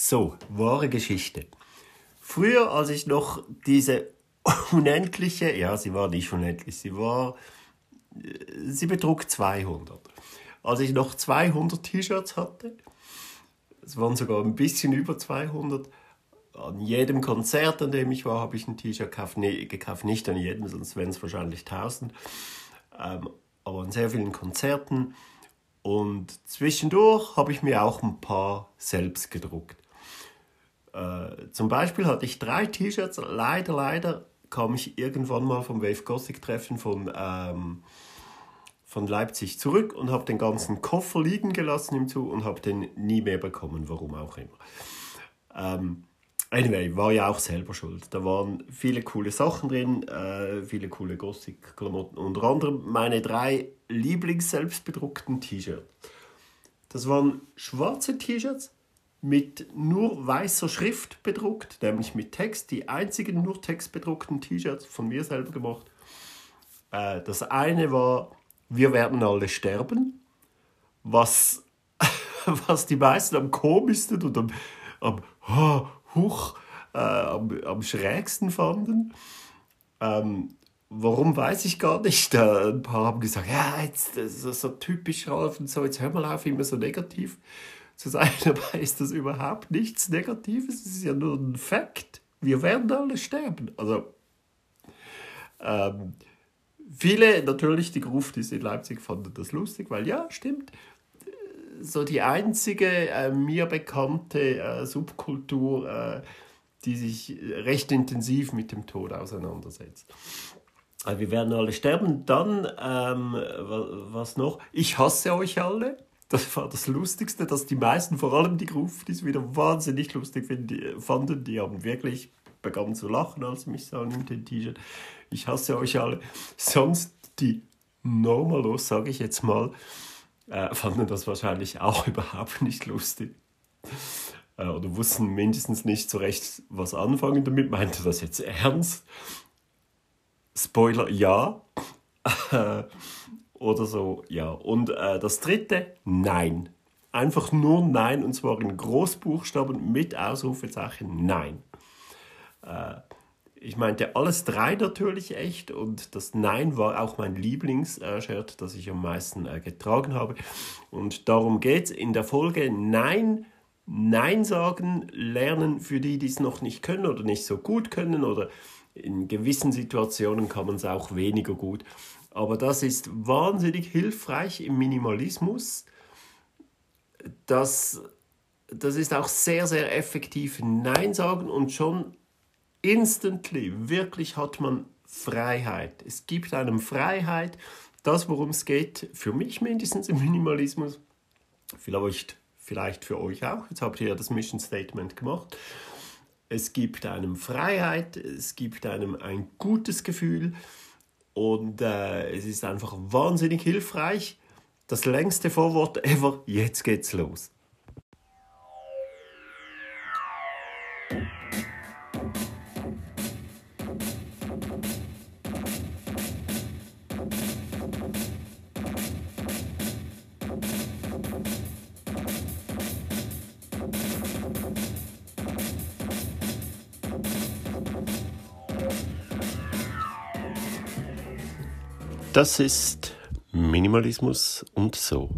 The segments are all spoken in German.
So, wahre Geschichte. Früher, als ich noch diese unendliche, ja, sie war nicht unendlich, sie war, äh, sie betrug 200. Als ich noch 200 T-Shirts hatte, es waren sogar ein bisschen über 200, an jedem Konzert, an dem ich war, habe ich ein T-Shirt gekauft. Nee, gekauft. Nicht an jedem, sonst wären es wahrscheinlich 1000. Ähm, aber an sehr vielen Konzerten. Und zwischendurch habe ich mir auch ein paar selbst gedruckt. Äh, zum Beispiel hatte ich drei T-Shirts. Leider, leider kam ich irgendwann mal vom Wave Gothic Treffen von, ähm, von Leipzig zurück und habe den ganzen Koffer liegen gelassen im Zug und habe den nie mehr bekommen, warum auch immer. Ähm, anyway, war ja auch selber schuld. Da waren viele coole Sachen drin, äh, viele coole Gothic-Klamotten. Unter anderem meine drei Lieblings-selbstbedruckten T-Shirts. Das waren schwarze T-Shirts mit nur weißer Schrift bedruckt, nämlich mit Text, die einzigen nur textbedruckten T-Shirts von mir selber gemacht. Äh, das eine war, wir werden alle sterben, was, was die meisten am komischsten und am, am oh, huch, äh, am, am schrägsten fanden. Ähm, warum weiß ich gar nicht. Äh, ein paar haben gesagt, ja, jetzt, das ist so typisch Ralf und so, jetzt hör mal auf, immer so negativ zu sein. Dabei ist das überhaupt nichts Negatives. Es ist ja nur ein Fakt. Wir werden alle sterben. Also, ähm, viele, natürlich die Gruftis in Leipzig fanden das lustig, weil ja, stimmt. So die einzige äh, mir bekannte äh, Subkultur, äh, die sich recht intensiv mit dem Tod auseinandersetzt. Also wir werden alle sterben. Dann, ähm, was noch? Ich hasse euch alle das war das Lustigste, dass die meisten, vor allem die Gruftis, wieder wahnsinnig lustig fanden. Die haben wirklich begonnen zu lachen, als sie mich sahen in den T-Shirt. Ich hasse euch alle. Sonst die Normalos, sage ich jetzt mal, äh, fanden das wahrscheinlich auch überhaupt nicht lustig. Äh, oder wussten mindestens nicht so recht, was anfangen damit. Meinte das jetzt ernst? Spoiler, ja. Äh, oder so, ja. Und äh, das dritte, nein. Einfach nur nein, und zwar in Großbuchstaben mit Ausrufezeichen nein. Äh, ich meinte alles drei natürlich echt und das Nein war auch mein Lieblingsshirt, das ich am meisten äh, getragen habe. Und darum geht es in der Folge Nein, Nein sagen, lernen für die, die es noch nicht können oder nicht so gut können oder in gewissen Situationen kann man es auch weniger gut. Aber das ist wahnsinnig hilfreich im Minimalismus. Das, das ist auch sehr, sehr effektiv Nein sagen und schon instantly, wirklich hat man Freiheit. Es gibt einem Freiheit. Das, worum es geht, für mich mindestens im Minimalismus, vielleicht, vielleicht für euch auch. Jetzt habt ihr ja das Mission Statement gemacht. Es gibt einem Freiheit, es gibt einem ein gutes Gefühl und äh, es ist einfach wahnsinnig hilfreich. Das längste Vorwort ever, jetzt geht's los. Das ist Minimalismus und so.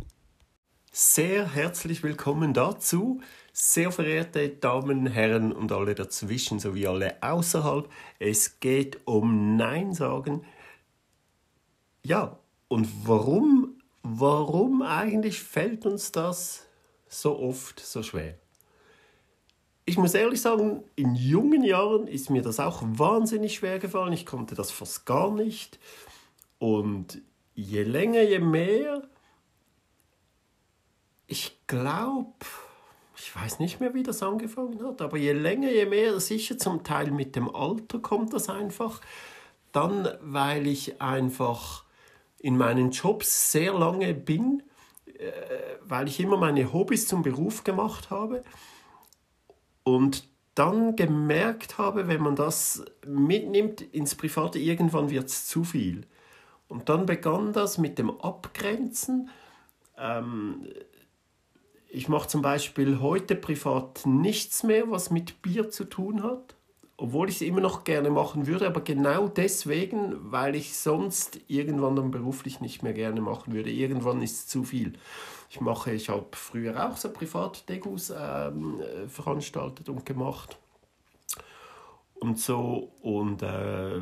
Sehr herzlich willkommen dazu, sehr verehrte Damen, Herren und alle dazwischen sowie alle außerhalb. Es geht um Nein sagen. Ja, und warum, warum eigentlich fällt uns das so oft so schwer? Ich muss ehrlich sagen, in jungen Jahren ist mir das auch wahnsinnig schwer gefallen. Ich konnte das fast gar nicht. Und je länger, je mehr, ich glaube, ich weiß nicht mehr, wie das angefangen hat, aber je länger, je mehr, sicher zum Teil mit dem Alter kommt das einfach. Dann, weil ich einfach in meinen Jobs sehr lange bin, äh, weil ich immer meine Hobbys zum Beruf gemacht habe und dann gemerkt habe, wenn man das mitnimmt ins Private, irgendwann wird es zu viel. Und dann begann das mit dem Abgrenzen. Ähm, ich mache zum Beispiel heute privat nichts mehr, was mit Bier zu tun hat, obwohl ich es immer noch gerne machen würde, aber genau deswegen, weil ich sonst irgendwann dann beruflich nicht mehr gerne machen würde. Irgendwann ist es zu viel. Ich mache, ich habe früher auch so Privat-Degus ähm, veranstaltet und gemacht und so und äh,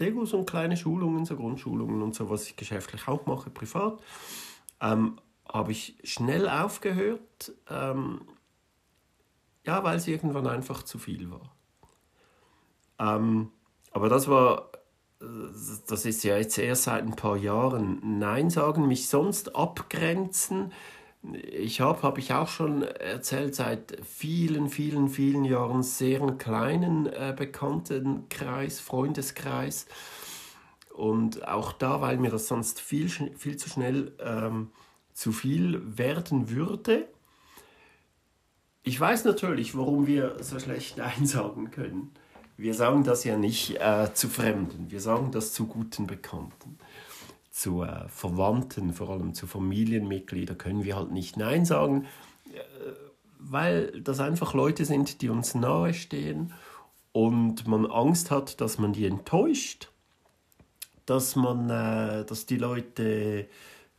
Degus und kleine Schulungen, so Grundschulungen und so, was ich geschäftlich auch mache, privat, ähm, habe ich schnell aufgehört, ähm, ja, weil es irgendwann einfach zu viel war. Ähm, aber das war, das ist ja jetzt erst seit ein paar Jahren Nein sagen, mich sonst abgrenzen, ich habe, habe ich auch schon erzählt, seit vielen, vielen, vielen Jahren sehr einen kleinen äh, Bekanntenkreis, Freundeskreis. Und auch da, weil mir das sonst viel, viel zu schnell ähm, zu viel werden würde. Ich weiß natürlich, warum wir so schlecht Nein sagen können. Wir sagen das ja nicht äh, zu Fremden, wir sagen das zu guten Bekannten zu Verwandten, vor allem zu Familienmitgliedern, können wir halt nicht Nein sagen, äh, weil das einfach Leute sind, die uns nahestehen und man Angst hat, dass man die enttäuscht, dass, man, äh, dass die Leute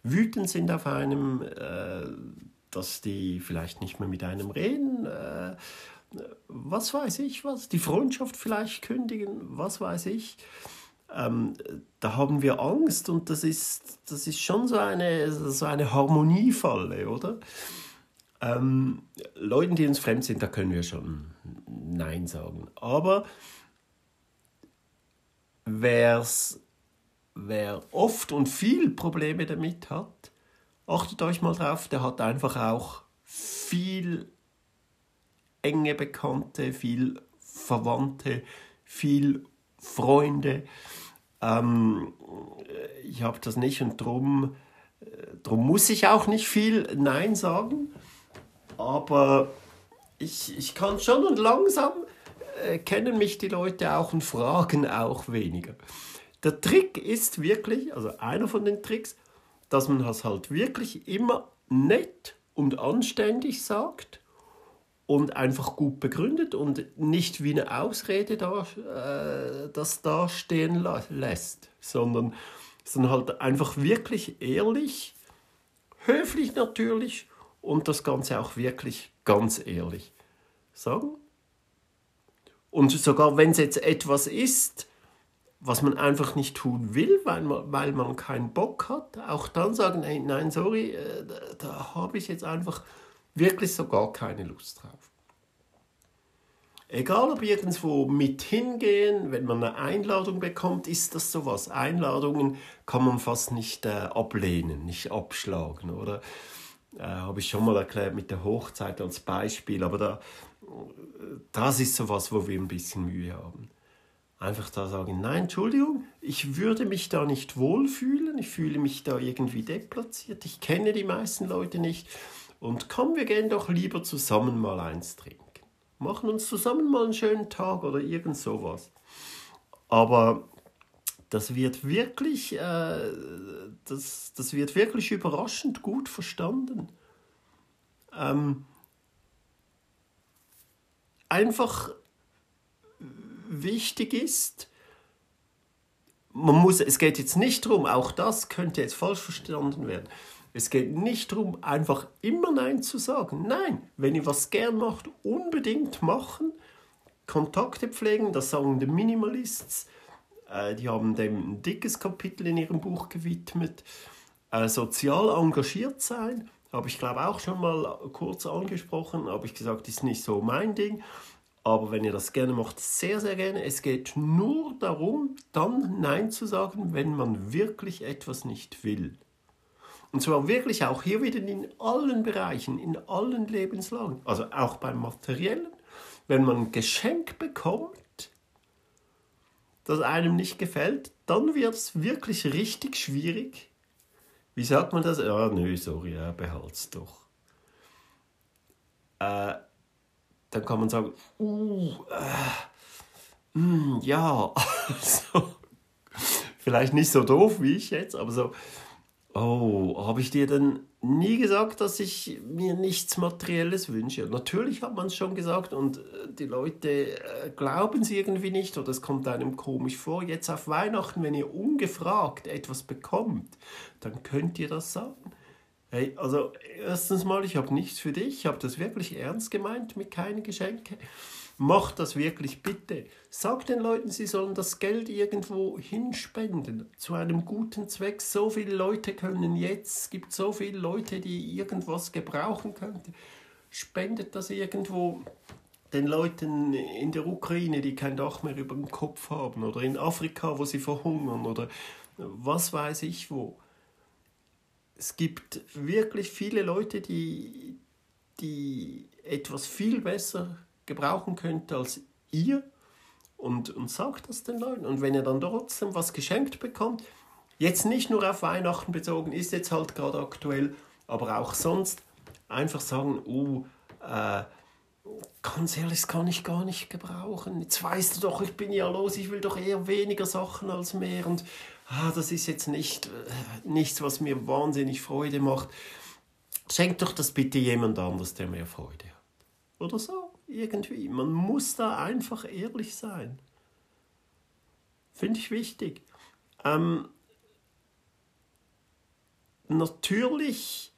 wütend sind auf einem, äh, dass die vielleicht nicht mehr mit einem reden, was weiß ich was, die Freundschaft vielleicht kündigen, was weiß ich ähm, da haben wir Angst und das ist, das ist schon so eine, so eine Harmoniefalle, oder? Ähm, Leuten, die uns fremd sind, da können wir schon Nein sagen. Aber wer's, wer oft und viel Probleme damit hat, achtet euch mal drauf, der hat einfach auch viel enge Bekannte, viel Verwandte, viel Freunde. Ähm, ich habe das nicht und darum drum muss ich auch nicht viel Nein sagen. Aber ich, ich kann schon und langsam äh, kennen mich die Leute auch und fragen auch weniger. Der Trick ist wirklich, also einer von den Tricks, dass man das halt wirklich immer nett und anständig sagt und einfach gut begründet und nicht wie eine Ausrede da, äh, das dastehen lässt, sondern, sondern halt einfach wirklich ehrlich, höflich natürlich und das Ganze auch wirklich ganz ehrlich sagen. Und sogar wenn es jetzt etwas ist, was man einfach nicht tun will, weil man, weil man keinen Bock hat, auch dann sagen, hey, nein, sorry, äh, da, da habe ich jetzt einfach wirklich so gar keine Lust drauf. Egal ob irgendwo mit hingehen, wenn man eine Einladung bekommt, ist das sowas. Einladungen kann man fast nicht äh, ablehnen, nicht abschlagen, oder? Äh, Habe ich schon mal erklärt mit der Hochzeit als Beispiel, aber da, das ist sowas, wo wir ein bisschen Mühe haben. Einfach da sagen, nein, Entschuldigung, ich würde mich da nicht wohlfühlen, ich fühle mich da irgendwie deplatziert, ich kenne die meisten Leute nicht und komm, wir gehen doch lieber zusammen mal eins trinken machen uns zusammen mal einen schönen Tag oder irgend sowas. Aber das wird wirklich, äh, das, das wird wirklich überraschend gut verstanden. Ähm, einfach wichtig ist, man muss, es geht jetzt nicht darum, auch das könnte jetzt falsch verstanden werden. Es geht nicht darum, einfach immer Nein zu sagen. Nein, wenn ihr was gern macht, unbedingt machen. Kontakte pflegen, das sagen die Minimalists. Äh, die haben dem ein dickes Kapitel in ihrem Buch gewidmet. Äh, sozial engagiert sein, habe ich glaube auch schon mal kurz angesprochen, habe ich gesagt, ist nicht so mein Ding. Aber wenn ihr das gerne macht, sehr, sehr gerne. Es geht nur darum, dann Nein zu sagen, wenn man wirklich etwas nicht will. Und zwar wirklich auch hier wieder in allen Bereichen, in allen Lebenslagen. Also auch beim Materiellen. Wenn man ein Geschenk bekommt, das einem nicht gefällt, dann wird es wirklich richtig schwierig. Wie sagt man das? Ja, nö, sorry, ja, behalt's doch. Äh, dann kann man sagen, uh, äh, mh, hm, ja, also, vielleicht nicht so doof wie ich jetzt, aber so, Oh, habe ich dir denn nie gesagt, dass ich mir nichts Materielles wünsche? Natürlich hat man es schon gesagt und äh, die Leute äh, glauben es irgendwie nicht oder es kommt einem komisch vor. Jetzt auf Weihnachten, wenn ihr ungefragt etwas bekommt, dann könnt ihr das sagen. Hey, also erstens mal, ich habe nichts für dich, ich habe das wirklich ernst gemeint mit keinen Geschenken. Macht das wirklich bitte. Sagt den Leuten, sie sollen das Geld irgendwo hinspenden zu einem guten Zweck. So viele Leute können jetzt, es gibt so viele Leute, die irgendwas gebrauchen könnten. Spendet das irgendwo den Leuten in der Ukraine, die kein Dach mehr über dem Kopf haben oder in Afrika, wo sie verhungern oder was weiß ich wo. Es gibt wirklich viele Leute, die, die etwas viel besser gebrauchen könnte als ihr und, und sagt das den Leuten. Und wenn ihr dann trotzdem was geschenkt bekommt, jetzt nicht nur auf Weihnachten bezogen, ist jetzt halt gerade aktuell, aber auch sonst, einfach sagen, oh, äh, ganz ehrlich, das kann ich gar nicht gebrauchen. Jetzt weißt du doch, ich bin ja los, ich will doch eher weniger Sachen als mehr und ah, das ist jetzt nicht, äh, nichts, was mir wahnsinnig Freude macht. Schenk doch das bitte jemand anders, der mehr Freude hat. Oder so irgendwie. Man muss da einfach ehrlich sein. Finde ich wichtig. Ähm, natürlich,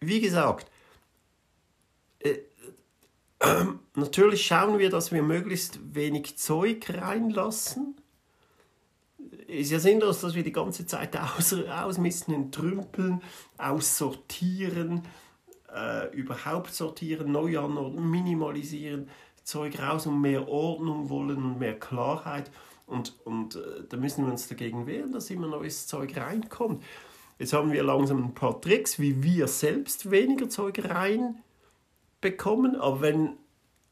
wie gesagt, äh, äh, natürlich schauen wir, dass wir möglichst wenig Zeug reinlassen. Ist ja sinnlos, dass wir die ganze Zeit aus, ausmisten, entrümpeln, aussortieren äh, überhaupt sortieren, neu anordnen, minimalisieren, Zeug raus und mehr Ordnung wollen und mehr Klarheit. Und, und äh, da müssen wir uns dagegen wehren, dass immer neues Zeug reinkommt. Jetzt haben wir langsam ein paar Tricks, wie wir selbst weniger Zeug reinbekommen. Aber wenn,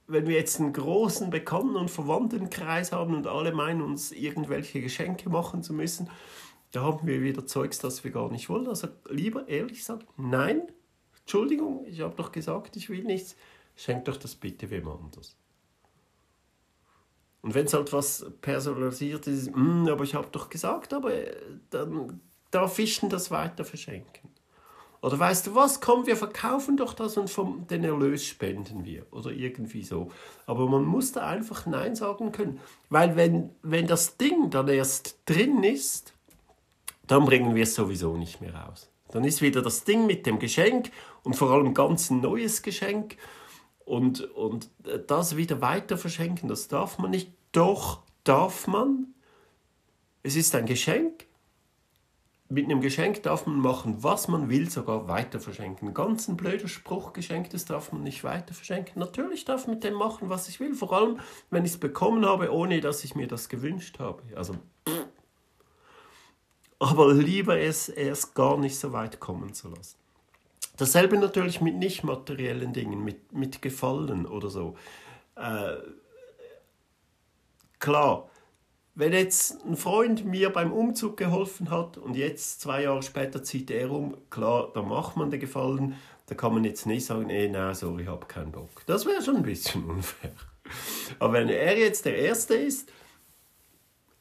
wenn wir jetzt einen großen Bekannten- und Verwandtenkreis haben und alle meinen, uns irgendwelche Geschenke machen zu müssen, da haben wir wieder Zeugs, das wir gar nicht wollen. Also lieber ehrlich sagen, nein, Entschuldigung, ich habe doch gesagt, ich will nichts. Schenkt doch das bitte wem anders. Und wenn es halt was personalisiert ist, mm, aber ich habe doch gesagt, aber äh, dann darf ich das weiter verschenken. Oder weißt du was, komm, wir verkaufen doch das und vom, den Erlös spenden wir. Oder irgendwie so. Aber man muss da einfach Nein sagen können. Weil wenn, wenn das Ding dann erst drin ist, dann bringen wir es sowieso nicht mehr raus. Dann ist wieder das Ding mit dem Geschenk und vor allem ganz ein neues Geschenk. Und, und das wieder weiter verschenken, das darf man nicht. Doch darf man. Es ist ein Geschenk. Mit einem Geschenk darf man machen, was man will, sogar weiter verschenken. Ganz ein blöder Spruch, geschenktes darf man nicht weiter verschenken. Natürlich darf ich mit dem machen, was ich will, vor allem, wenn ich es bekommen habe, ohne dass ich mir das gewünscht habe. Also, pff aber lieber es erst gar nicht so weit kommen zu lassen. Dasselbe natürlich mit nicht materiellen Dingen, mit, mit Gefallen oder so. Äh, klar, wenn jetzt ein Freund mir beim Umzug geholfen hat und jetzt zwei Jahre später zieht er um, klar, da macht man den Gefallen. Da kann man jetzt nicht sagen, ey, nein, sorry, ich habe keinen Bock. Das wäre schon ein bisschen unfair. Aber wenn er jetzt der Erste ist,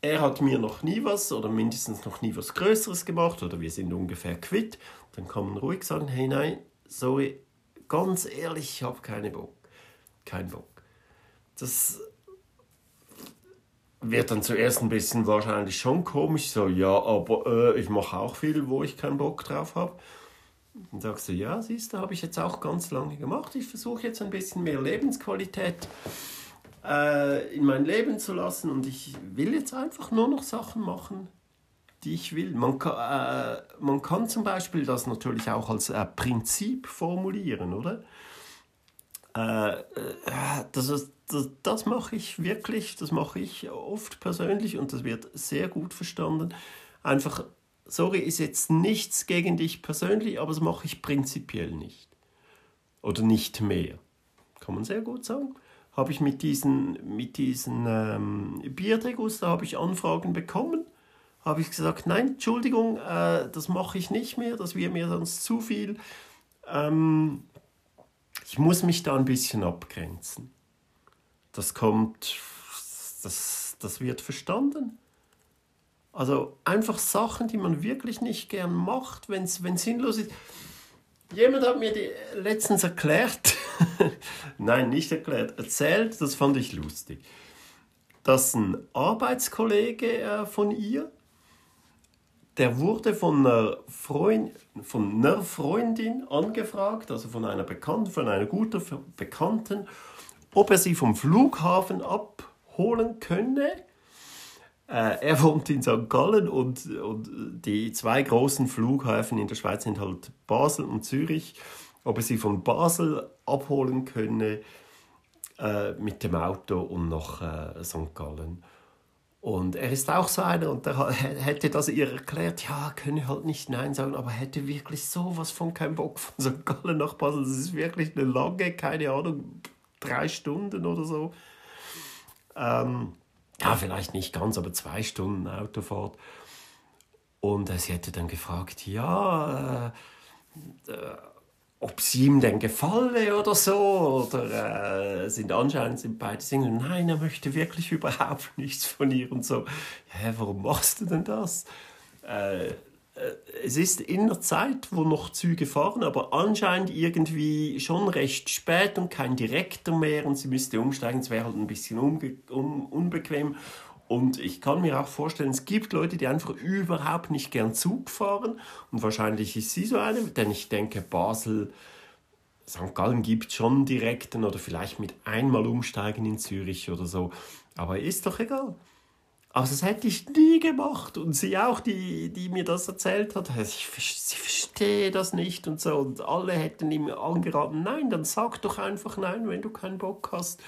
er hat mir noch nie was oder mindestens noch nie was Größeres gemacht oder wir sind ungefähr quitt, dann kann man ruhig sagen, hey nein, sorry, ganz ehrlich, ich habe keine Bock. Kein Bock. Das wird dann zuerst ein bisschen wahrscheinlich schon komisch, so ja, aber äh, ich mache auch viel, wo ich keinen Bock drauf habe. Dann sagst du, ja, siehst du, habe ich jetzt auch ganz lange gemacht. Ich versuche jetzt ein bisschen mehr Lebensqualität äh, in mein Leben zu lassen und ich will jetzt einfach nur noch Sachen machen, die ich will. Man kann, äh, man kann zum Beispiel das natürlich auch als äh, Prinzip formulieren, oder? Äh, äh, das, ist, das, das mache ich wirklich, das mache ich oft persönlich und das wird sehr gut verstanden. Einfach, sorry, ist jetzt nichts gegen dich persönlich, aber das mache ich prinzipiell nicht. Oder nicht mehr. Kann man sehr gut sagen habe ich mit diesen, mit diesen ähm, Bierdeguster habe ich Anfragen bekommen. Habe ich gesagt, nein, Entschuldigung, äh, das mache ich nicht mehr, das wäre mir sonst zu viel. Ähm, ich muss mich da ein bisschen abgrenzen. Das kommt, das, das wird verstanden. Also einfach Sachen, die man wirklich nicht gern macht, wenn es sinnlos ist. Jemand hat mir die letztens erklärt, nein, nicht erklärt, erzählt, das fand ich lustig, dass ein Arbeitskollege äh, von ihr, der wurde von einer, Freund, von einer Freundin angefragt, also von einer Bekannten, von einer guten Bekannten, ob er sie vom Flughafen abholen könne. Äh, er wohnt in St. Gallen und, und die zwei großen Flughäfen in der Schweiz sind halt Basel und Zürich. Ob er sie von Basel abholen könne äh, mit dem Auto und nach äh, St. Gallen. Und er ist auch so einer und er hätte das ihr erklärt, ja, könne halt nicht Nein sagen, aber hätte wirklich sowas von keinen Bock von St. Gallen nach Basel. Das ist wirklich eine lange, keine Ahnung, drei Stunden oder so. Ähm, ja, vielleicht nicht ganz, aber zwei Stunden Autofahrt. Und sie hätte dann gefragt, ja, äh, äh, ob sie ihm denn gefalle oder so. Oder äh, sind anscheinend sind beide Single. Nein, er möchte wirklich überhaupt nichts von ihr und so. Ja, warum machst du denn das? Äh, äh, es ist in der Zeit, wo noch Züge fahren, aber anscheinend irgendwie schon recht spät und kein Direktor mehr und sie müsste umsteigen. Es wäre halt ein bisschen un unbequem. Und ich kann mir auch vorstellen, es gibt Leute, die einfach überhaupt nicht gern Zug fahren. Und wahrscheinlich ist sie so eine, denn ich denke, Basel, St. Gallen gibt schon direkten oder vielleicht mit einmal umsteigen in Zürich oder so. Aber ist doch egal. Aber das hätte ich nie gemacht. Und sie auch, die, die mir das erzählt hat, ich, sie verstehe das nicht und so. Und alle hätten ihm angeraten, nein, dann sag doch einfach nein, wenn du keinen Bock hast.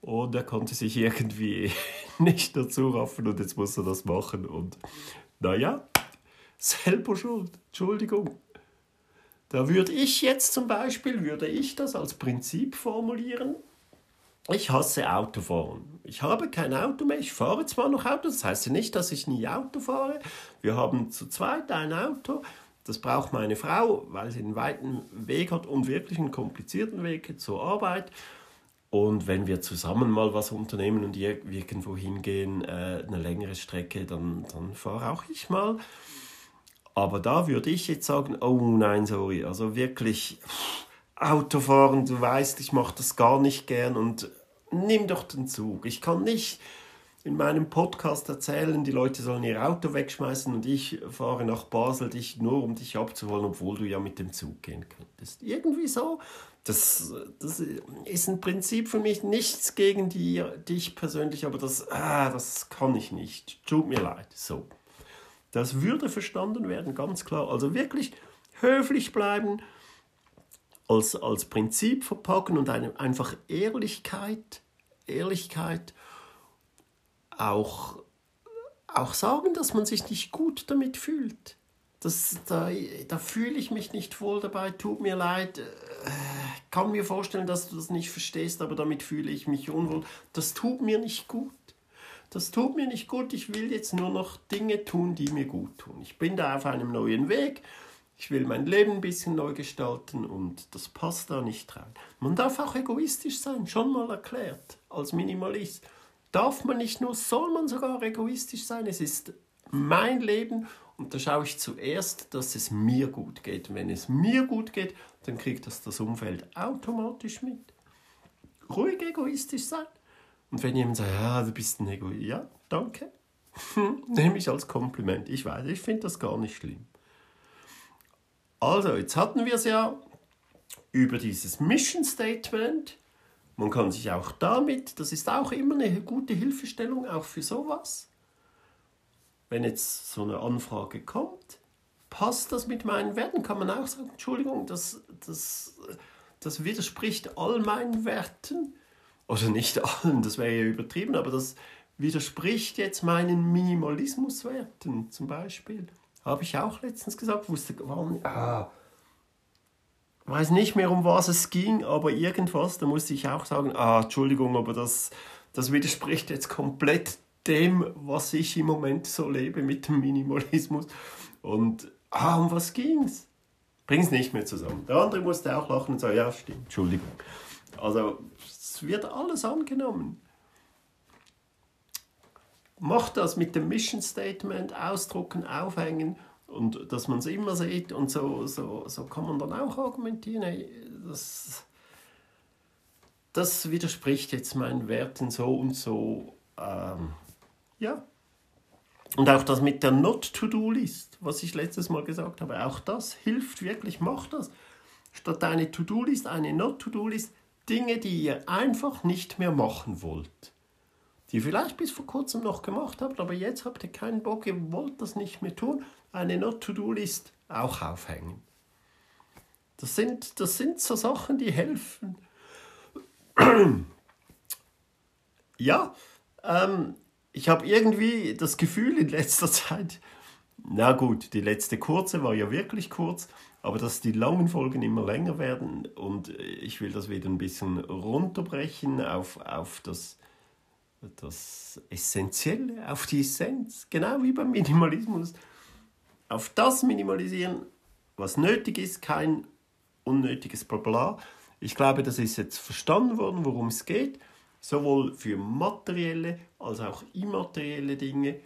Und er konnte sich irgendwie nicht dazu raffen und jetzt muss er das machen. Und naja, selber schuld. Entschuldigung. Da würde ich jetzt zum Beispiel, würde ich das als Prinzip formulieren. Ich hasse Autofahren. Ich habe kein Auto mehr. Ich fahre zwar noch Auto, das heißt ja nicht, dass ich nie Auto fahre. Wir haben zu zweit ein Auto. Das braucht meine Frau, weil sie einen weiten Weg hat und wirklich einen komplizierten Weg zur Arbeit. Und wenn wir zusammen mal was unternehmen und irgendwo hingehen, äh, eine längere Strecke, dann, dann fahre auch ich mal. Aber da würde ich jetzt sagen, oh nein, sorry, also wirklich Autofahren, du weißt, ich mache das gar nicht gern und nimm doch den Zug. Ich kann nicht in meinem Podcast erzählen, die Leute sollen ihr Auto wegschmeißen und ich fahre nach Basel, dich nur um dich abzuholen, obwohl du ja mit dem Zug gehen könntest. Irgendwie so das, das ist ein Prinzip für mich nichts gegen die, dich persönlich, aber das, ah, das kann ich nicht. Tut mir leid. So. Das würde verstanden werden, ganz klar. Also wirklich höflich bleiben, als, als Prinzip verpacken und eine, einfach Ehrlichkeit, Ehrlichkeit auch, auch sagen, dass man sich nicht gut damit fühlt. Das, da, da fühle ich mich nicht wohl dabei, tut mir leid. Äh, kann mir vorstellen, dass du das nicht verstehst, aber damit fühle ich mich unwohl. Das tut mir nicht gut. Das tut mir nicht gut. Ich will jetzt nur noch Dinge tun, die mir gut tun. Ich bin da auf einem neuen Weg. Ich will mein Leben ein bisschen neu gestalten und das passt da nicht rein. Man darf auch egoistisch sein, schon mal erklärt, als Minimalist. Darf man nicht nur, soll man sogar egoistisch sein. Es ist mein Leben und da schaue ich zuerst, dass es mir gut geht. Und wenn es mir gut geht, dann kriegt das das Umfeld automatisch mit. Ruhig egoistisch sein. Und wenn jemand sagt, ja, du bist ein Egoist, ja, danke. Nehme ich als Kompliment. Ich weiß, ich finde das gar nicht schlimm. Also, jetzt hatten wir es ja über dieses Mission Statement. Man kann sich auch damit, das ist auch immer eine gute Hilfestellung, auch für sowas wenn jetzt so eine Anfrage kommt, passt das mit meinen Werten? Kann man auch sagen, Entschuldigung, das, das, das widerspricht all meinen Werten. Oder nicht allen, das wäre ja übertrieben, aber das widerspricht jetzt meinen Minimalismuswerten zum Beispiel. Habe ich auch letztens gesagt, wusste nicht, ah, weiß nicht mehr, um was es ging, aber irgendwas, da musste ich auch sagen, ah, Entschuldigung, aber das, das widerspricht jetzt komplett dem, was ich im Moment so lebe mit dem Minimalismus. Und ah, um was ging's? Bring's nicht mehr zusammen. Der andere musste auch lachen und sagen, ja, stimmt, Entschuldigung. Also, es wird alles angenommen. Mach das mit dem Mission Statement ausdrucken, aufhängen und dass man es immer sieht und so, so, so kann man dann auch argumentieren. Hey, das, das widerspricht jetzt meinen Werten so und so. Ähm, ja. Und auch das mit der Not-To-Do-List, was ich letztes Mal gesagt habe, auch das hilft wirklich, macht das. Statt eine To-Do-List, eine Not-To-Do-List, Dinge, die ihr einfach nicht mehr machen wollt. Die ihr vielleicht bis vor kurzem noch gemacht habt, aber jetzt habt ihr keinen Bock, ihr wollt das nicht mehr tun. Eine Not-To-Do-List auch aufhängen. Das sind, das sind so Sachen, die helfen. ja, ähm, ich habe irgendwie das Gefühl in letzter Zeit, na gut, die letzte kurze war ja wirklich kurz, aber dass die langen Folgen immer länger werden und ich will das wieder ein bisschen runterbrechen auf, auf das, das Essentielle, auf die Essenz, genau wie beim Minimalismus. Auf das minimalisieren, was nötig ist, kein unnötiges Blabla. Ich glaube, das ist jetzt verstanden worden, worum es geht, sowohl für materielle als auch immaterielle Dinge.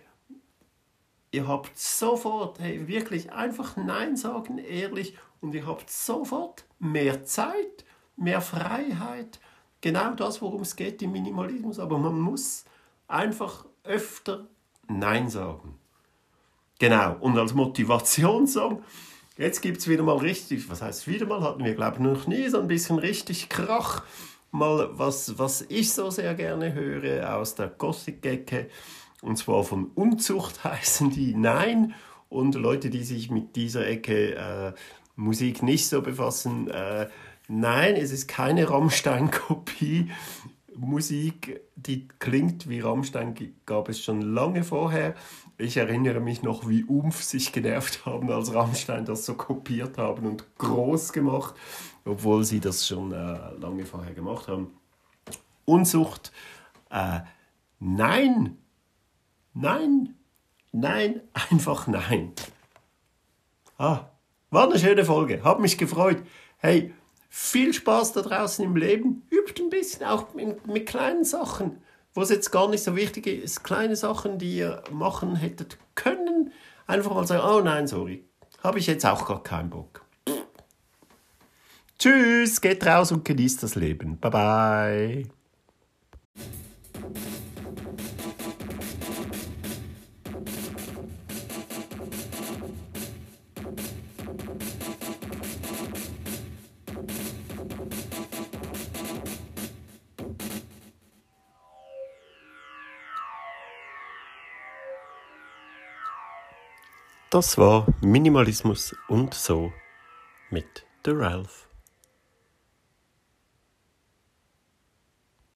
Ihr habt sofort, hey, wirklich einfach Nein sagen, ehrlich, und ihr habt sofort mehr Zeit, mehr Freiheit. Genau das, worum es geht im Minimalismus. Aber man muss einfach öfter Nein sagen. Genau, und als Motivationssong Jetzt gibt es wieder mal richtig, was heißt wieder mal, hatten wir glaube ich noch nie so ein bisschen richtig Krach. Mal was, was ich so sehr gerne höre aus der Gothic-Ecke. Und zwar von Unzucht heißen die Nein. Und Leute, die sich mit dieser Ecke äh, Musik nicht so befassen, äh, nein, es ist keine Rammstein-Kopie. Musik, die klingt wie Rammstein, gab es schon lange vorher. Ich erinnere mich noch, wie Umf sich genervt haben, als Rammstein das so kopiert haben und groß gemacht, obwohl sie das schon äh, lange vorher gemacht haben. Unsucht, äh, nein, nein, nein, einfach nein. Ah, war eine schöne Folge, hat mich gefreut. Hey, viel Spaß da draußen im Leben, übt ein bisschen, auch mit, mit kleinen Sachen wo es jetzt gar nicht so wichtig ist, kleine Sachen, die ihr machen hättet können, einfach mal sagen, oh nein, sorry, habe ich jetzt auch gar keinen Bock. Tschüss, geht raus und genießt das Leben. Bye bye. Das war Minimalismus und so mit The Ralph.